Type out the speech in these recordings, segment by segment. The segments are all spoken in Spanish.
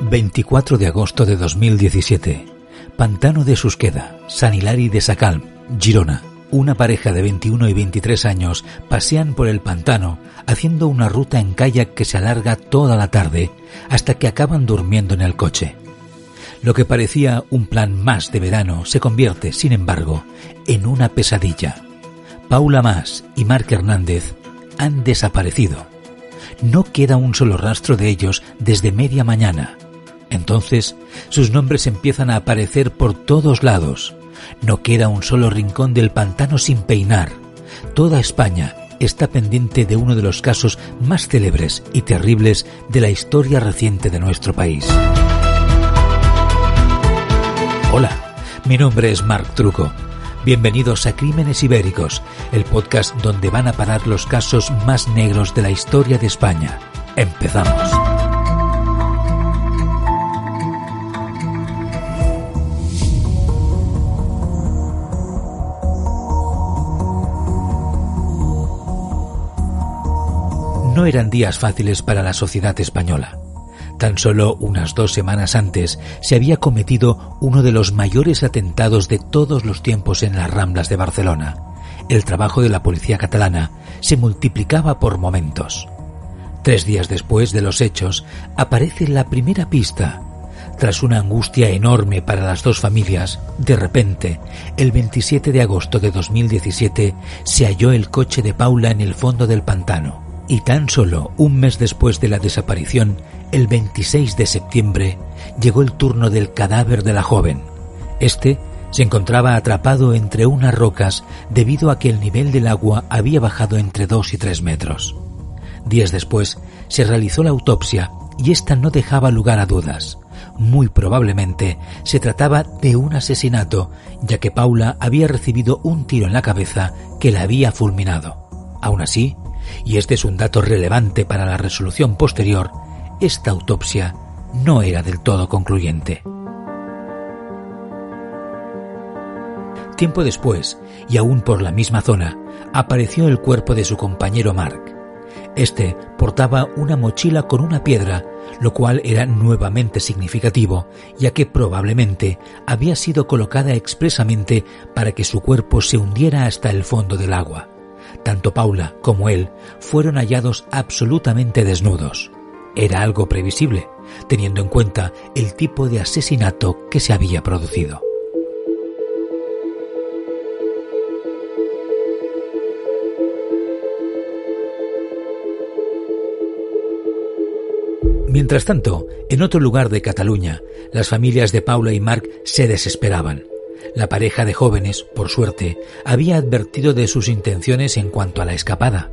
24 de agosto de 2017. Pantano de Susqueda, San Hilari de Sacalm, Girona. Una pareja de 21 y 23 años pasean por el pantano haciendo una ruta en kayak que se alarga toda la tarde hasta que acaban durmiendo en el coche. Lo que parecía un plan más de verano se convierte, sin embargo, en una pesadilla. Paula Más y Marc Hernández han desaparecido. No queda un solo rastro de ellos desde media mañana. Entonces sus nombres empiezan a aparecer por todos lados. No queda un solo rincón del pantano sin peinar. Toda España está pendiente de uno de los casos más célebres y terribles de la historia reciente de nuestro país. Hola, mi nombre es Marc Truco. Bienvenidos a Crímenes Ibéricos, el podcast donde van a parar los casos más negros de la historia de España. Empezamos. No eran días fáciles para la sociedad española. Tan solo unas dos semanas antes se había cometido uno de los mayores atentados de todos los tiempos en las Ramblas de Barcelona. El trabajo de la policía catalana se multiplicaba por momentos. Tres días después de los hechos aparece la primera pista. Tras una angustia enorme para las dos familias, de repente, el 27 de agosto de 2017, se halló el coche de Paula en el fondo del pantano y tan solo un mes después de la desaparición, el 26 de septiembre, llegó el turno del cadáver de la joven. Este se encontraba atrapado entre unas rocas debido a que el nivel del agua había bajado entre dos y tres metros. Días después se realizó la autopsia y ésta no dejaba lugar a dudas. Muy probablemente se trataba de un asesinato, ya que Paula había recibido un tiro en la cabeza que la había fulminado. Aún así, y este es un dato relevante para la resolución posterior, esta autopsia no era del todo concluyente. Tiempo después, y aún por la misma zona, apareció el cuerpo de su compañero Mark. Este portaba una mochila con una piedra, lo cual era nuevamente significativo, ya que probablemente había sido colocada expresamente para que su cuerpo se hundiera hasta el fondo del agua. Tanto Paula como él fueron hallados absolutamente desnudos. Era algo previsible, teniendo en cuenta el tipo de asesinato que se había producido. Mientras tanto, en otro lugar de Cataluña, las familias de Paula y Marc se desesperaban. La pareja de jóvenes, por suerte, había advertido de sus intenciones en cuanto a la escapada.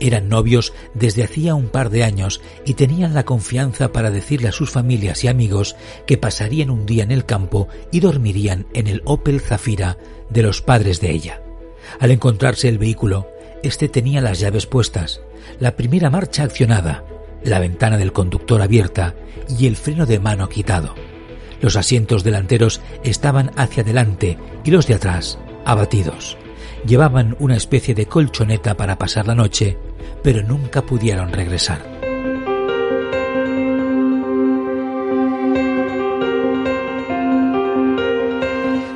Eran novios desde hacía un par de años y tenían la confianza para decirle a sus familias y amigos que pasarían un día en el campo y dormirían en el Opel Zafira de los padres de ella. Al encontrarse el vehículo, este tenía las llaves puestas, la primera marcha accionada, la ventana del conductor abierta y el freno de mano quitado. Los asientos delanteros estaban hacia adelante y los de atrás abatidos. Llevaban una especie de colchoneta para pasar la noche, pero nunca pudieron regresar.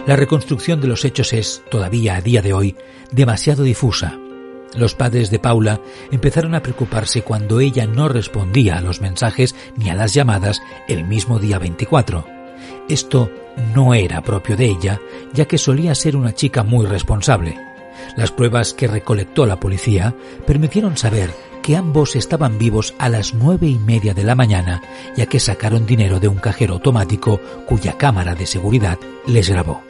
La reconstrucción de los hechos es, todavía a día de hoy, demasiado difusa. Los padres de Paula empezaron a preocuparse cuando ella no respondía a los mensajes ni a las llamadas el mismo día 24. Esto no era propio de ella, ya que solía ser una chica muy responsable. Las pruebas que recolectó la policía permitieron saber que ambos estaban vivos a las nueve y media de la mañana, ya que sacaron dinero de un cajero automático cuya cámara de seguridad les grabó.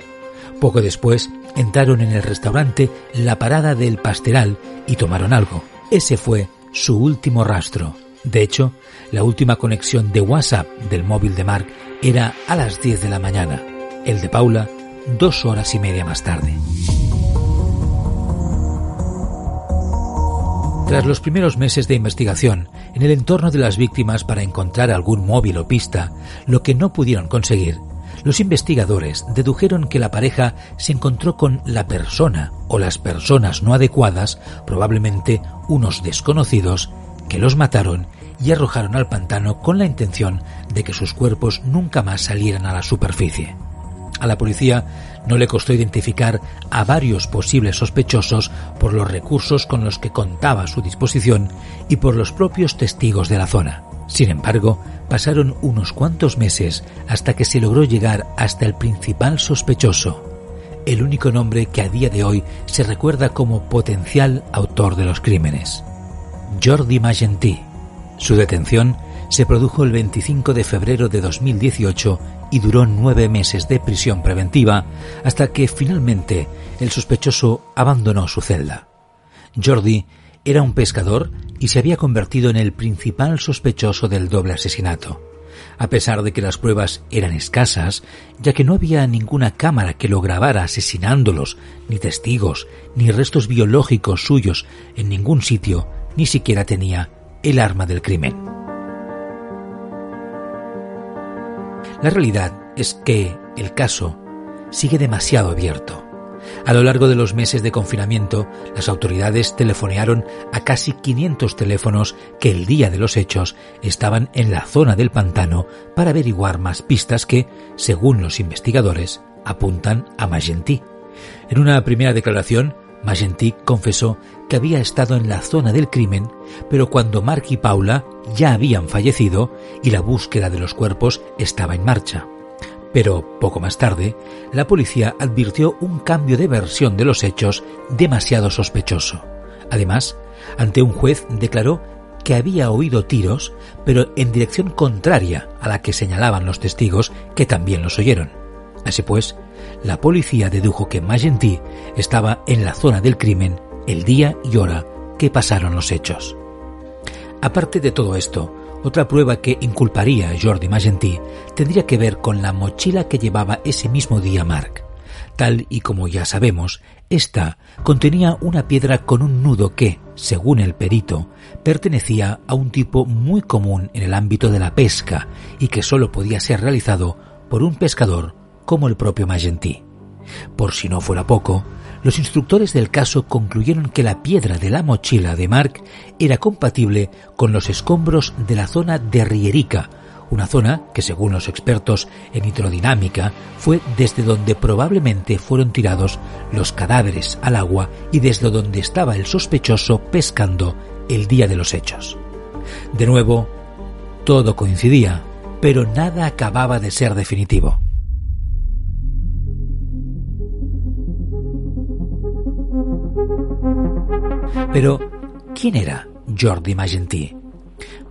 Poco después entraron en el restaurante La Parada del Pasteral y tomaron algo. Ese fue su último rastro. De hecho, la última conexión de WhatsApp del móvil de Mark era a las 10 de la mañana, el de Paula dos horas y media más tarde. Tras los primeros meses de investigación en el entorno de las víctimas para encontrar algún móvil o pista, lo que no pudieron conseguir, los investigadores dedujeron que la pareja se encontró con la persona o las personas no adecuadas, probablemente unos desconocidos, que los mataron y arrojaron al pantano con la intención de que sus cuerpos nunca más salieran a la superficie. A la policía no le costó identificar a varios posibles sospechosos por los recursos con los que contaba a su disposición y por los propios testigos de la zona. Sin embargo, pasaron unos cuantos meses hasta que se logró llegar hasta el principal sospechoso, el único nombre que a día de hoy se recuerda como potencial autor de los crímenes, Jordi Magentí. Su detención se produjo el 25 de febrero de 2018 y duró nueve meses de prisión preventiva hasta que finalmente el sospechoso abandonó su celda. Jordi era un pescador y se había convertido en el principal sospechoso del doble asesinato. A pesar de que las pruebas eran escasas, ya que no había ninguna cámara que lo grabara asesinándolos, ni testigos, ni restos biológicos suyos en ningún sitio, ni siquiera tenía el arma del crimen. La realidad es que el caso sigue demasiado abierto. A lo largo de los meses de confinamiento, las autoridades telefonearon a casi 500 teléfonos que el día de los hechos estaban en la zona del pantano para averiguar más pistas que, según los investigadores, apuntan a Magentí. En una primera declaración, Magentí confesó que había estado en la zona del crimen, pero cuando Mark y Paula ya habían fallecido y la búsqueda de los cuerpos estaba en marcha. Pero poco más tarde, la policía advirtió un cambio de versión de los hechos demasiado sospechoso. Además, ante un juez declaró que había oído tiros, pero en dirección contraria a la que señalaban los testigos que también los oyeron. Así pues, la policía dedujo que Magentí estaba en la zona del crimen el día y hora que pasaron los hechos. Aparte de todo esto, otra prueba que inculparía a Jordi Magentí tendría que ver con la mochila que llevaba ese mismo día Mark. Tal y como ya sabemos, esta contenía una piedra con un nudo que, según el perito, pertenecía a un tipo muy común en el ámbito de la pesca y que sólo podía ser realizado por un pescador como el propio Magentí. Por si no fuera poco, los instructores del caso concluyeron que la piedra de la mochila de Mark era compatible con los escombros de la zona de Rierica, una zona que según los expertos en hidrodinámica fue desde donde probablemente fueron tirados los cadáveres al agua y desde donde estaba el sospechoso pescando el día de los hechos. De nuevo, todo coincidía, pero nada acababa de ser definitivo. Pero, ¿quién era Jordi Magentí?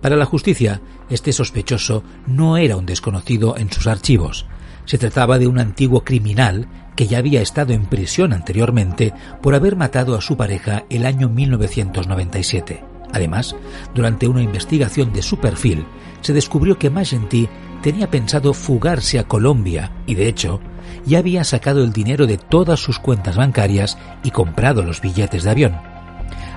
Para la justicia, este sospechoso no era un desconocido en sus archivos. Se trataba de un antiguo criminal que ya había estado en prisión anteriormente por haber matado a su pareja el año 1997. Además, durante una investigación de su perfil, se descubrió que Magentí tenía pensado fugarse a Colombia y, de hecho, ya había sacado el dinero de todas sus cuentas bancarias y comprado los billetes de avión.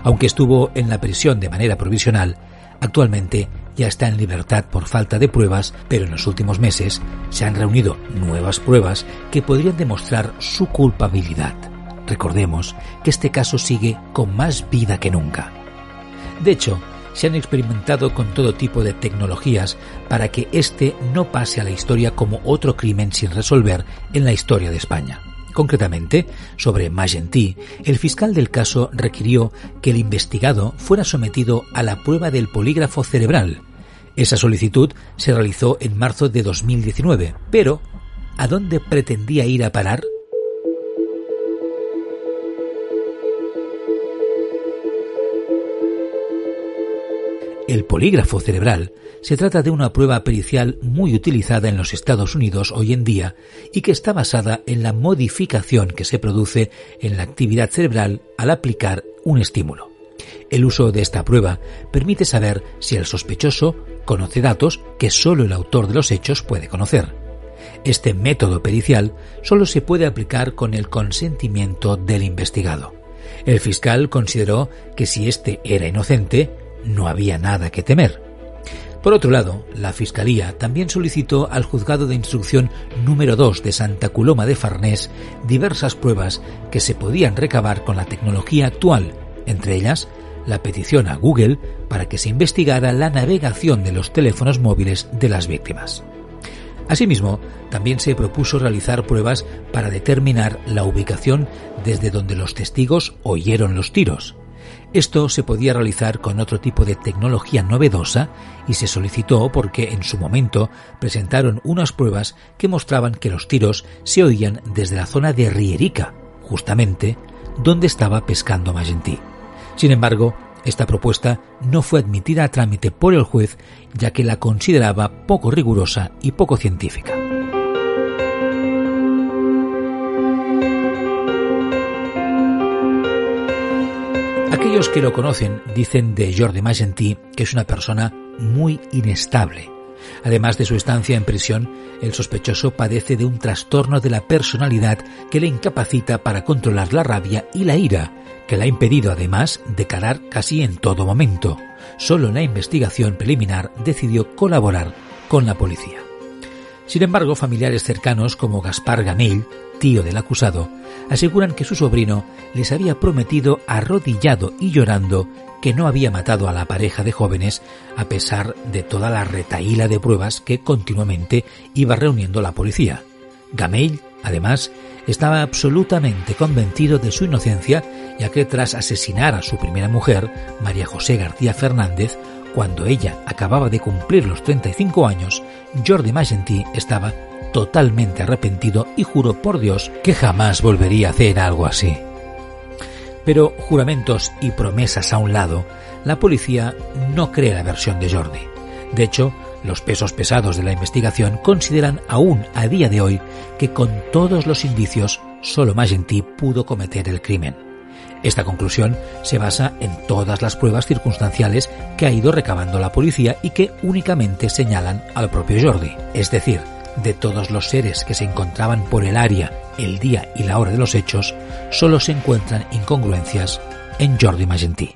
Aunque estuvo en la prisión de manera provisional, actualmente ya está en libertad por falta de pruebas, pero en los últimos meses se han reunido nuevas pruebas que podrían demostrar su culpabilidad. Recordemos que este caso sigue con más vida que nunca. De hecho, se han experimentado con todo tipo de tecnologías para que éste no pase a la historia como otro crimen sin resolver en la historia de España. Concretamente, sobre Magentí, el fiscal del caso requirió que el investigado fuera sometido a la prueba del polígrafo cerebral. Esa solicitud se realizó en marzo de 2019, pero ¿a dónde pretendía ir a parar? El polígrafo cerebral se trata de una prueba pericial muy utilizada en los Estados Unidos hoy en día y que está basada en la modificación que se produce en la actividad cerebral al aplicar un estímulo. El uso de esta prueba permite saber si el sospechoso conoce datos que solo el autor de los hechos puede conocer. Este método pericial solo se puede aplicar con el consentimiento del investigado. El fiscal consideró que si éste era inocente, no había nada que temer. Por otro lado, la Fiscalía también solicitó al Juzgado de Instrucción número 2 de Santa Coloma de Farnés diversas pruebas que se podían recabar con la tecnología actual, entre ellas la petición a Google para que se investigara la navegación de los teléfonos móviles de las víctimas. Asimismo, también se propuso realizar pruebas para determinar la ubicación desde donde los testigos oyeron los tiros. Esto se podía realizar con otro tipo de tecnología novedosa y se solicitó porque en su momento presentaron unas pruebas que mostraban que los tiros se oían desde la zona de Rierica, justamente donde estaba pescando Magentí. Sin embargo, esta propuesta no fue admitida a trámite por el juez ya que la consideraba poco rigurosa y poco científica. Aquellos que lo conocen dicen de Jordi Magentí que es una persona muy inestable. Además de su estancia en prisión, el sospechoso padece de un trastorno de la personalidad que le incapacita para controlar la rabia y la ira, que le ha impedido además declarar casi en todo momento. Solo la investigación preliminar decidió colaborar con la policía. Sin embargo, familiares cercanos como Gaspar Gamell, tío del acusado, aseguran que su sobrino les había prometido arrodillado y llorando que no había matado a la pareja de jóvenes a pesar de toda la retaíla de pruebas que continuamente iba reuniendo la policía. Gamell, además, estaba absolutamente convencido de su inocencia, ya que tras asesinar a su primera mujer, María José García Fernández, cuando ella acababa de cumplir los 35 años, Jordi Magentí estaba totalmente arrepentido y juró por Dios que jamás volvería a hacer algo así. Pero juramentos y promesas a un lado, la policía no cree la versión de Jordi. De hecho, los pesos pesados de la investigación consideran aún a día de hoy que con todos los indicios solo Magentí pudo cometer el crimen. Esta conclusión se basa en todas las pruebas circunstanciales que ha ido recabando la policía y que únicamente señalan al propio Jordi, es decir, de todos los seres que se encontraban por el área el día y la hora de los hechos, solo se encuentran incongruencias en Jordi Magentí.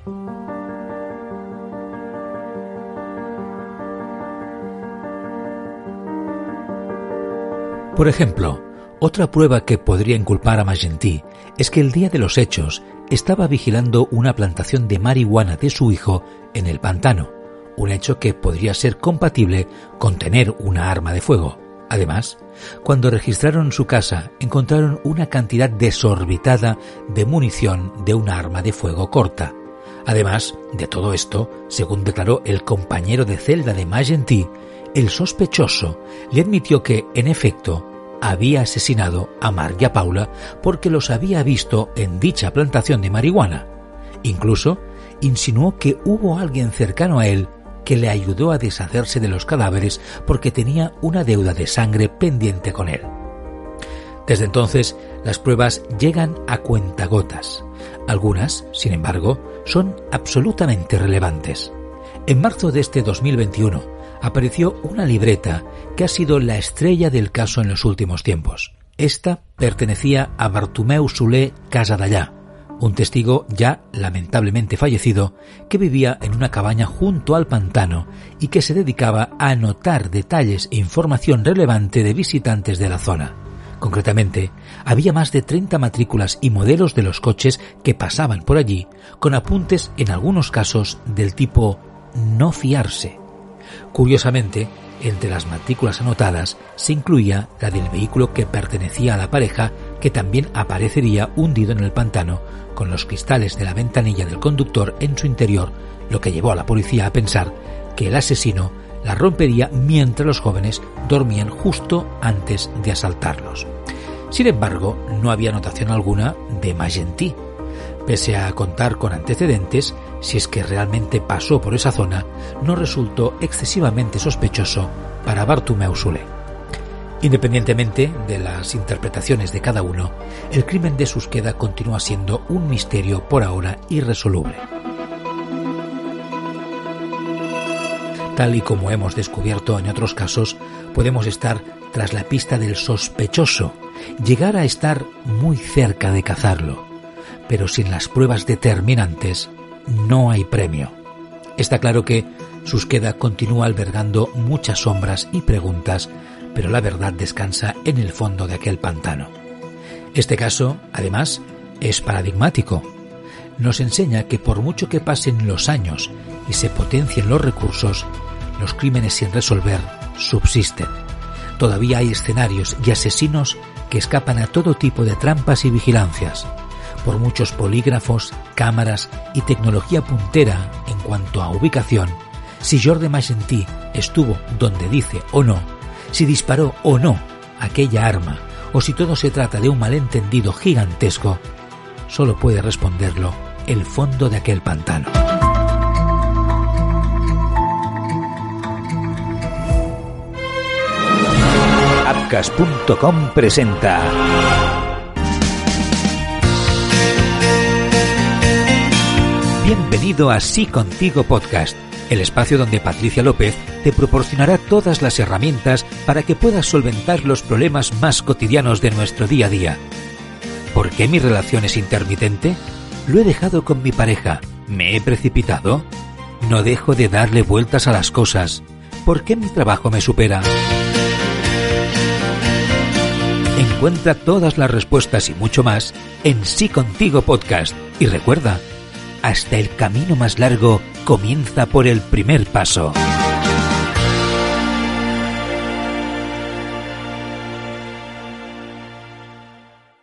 Por ejemplo, otra prueba que podría inculpar a Magentí es que el día de los hechos estaba vigilando una plantación de marihuana de su hijo en el pantano, un hecho que podría ser compatible con tener una arma de fuego. Además, cuando registraron su casa, encontraron una cantidad desorbitada de munición de un arma de fuego corta. Además de todo esto, según declaró el compañero de celda de Magentí, el sospechoso le admitió que, en efecto, había asesinado a María Paula porque los había visto en dicha plantación de marihuana. Incluso insinuó que hubo alguien cercano a él que le ayudó a deshacerse de los cadáveres porque tenía una deuda de sangre pendiente con él. Desde entonces, las pruebas llegan a cuentagotas. Algunas, sin embargo, son absolutamente relevantes. En marzo de este 2021 apareció una libreta que ha sido la estrella del caso en los últimos tiempos. Esta pertenecía a Bartumeu Solé Casadallá, un testigo ya lamentablemente fallecido que vivía en una cabaña junto al pantano y que se dedicaba a anotar detalles e información relevante de visitantes de la zona. Concretamente, había más de 30 matrículas y modelos de los coches que pasaban por allí, con apuntes en algunos casos del tipo no fiarse. Curiosamente, entre las matrículas anotadas se incluía la del vehículo que pertenecía a la pareja, que también aparecería hundido en el pantano, con los cristales de la ventanilla del conductor en su interior, lo que llevó a la policía a pensar que el asesino la rompería mientras los jóvenes dormían justo antes de asaltarlos. Sin embargo, no había anotación alguna de Magentí. Pese a contar con antecedentes, si es que realmente pasó por esa zona, no resultó excesivamente sospechoso para Bartumeu Sule. Independientemente de las interpretaciones de cada uno, el crimen de Susqueda continúa siendo un misterio por ahora irresoluble. Tal y como hemos descubierto en otros casos, podemos estar tras la pista del sospechoso, llegar a estar muy cerca de cazarlo, pero sin las pruebas determinantes no hay premio. Está claro que Susqueda continúa albergando muchas sombras y preguntas pero la verdad descansa en el fondo de aquel pantano. Este caso, además, es paradigmático. Nos enseña que por mucho que pasen los años y se potencien los recursos, los crímenes sin resolver subsisten. Todavía hay escenarios y asesinos que escapan a todo tipo de trampas y vigilancias. Por muchos polígrafos, cámaras y tecnología puntera en cuanto a ubicación, si Jordi Magentí estuvo donde dice o no, si disparó o no aquella arma, o si todo se trata de un malentendido gigantesco, solo puede responderlo el fondo de aquel pantano. Apcas.com presenta Bienvenido a Sí Contigo Podcast, el espacio donde Patricia López te proporcionará todas las herramientas para que puedas solventar los problemas más cotidianos de nuestro día a día. ¿Por qué mi relación es intermitente? ¿Lo he dejado con mi pareja? ¿Me he precipitado? No dejo de darle vueltas a las cosas. ¿Por qué mi trabajo me supera? Encuentra todas las respuestas y mucho más en Sí Contigo Podcast. Y recuerda, hasta el camino más largo comienza por el primer paso.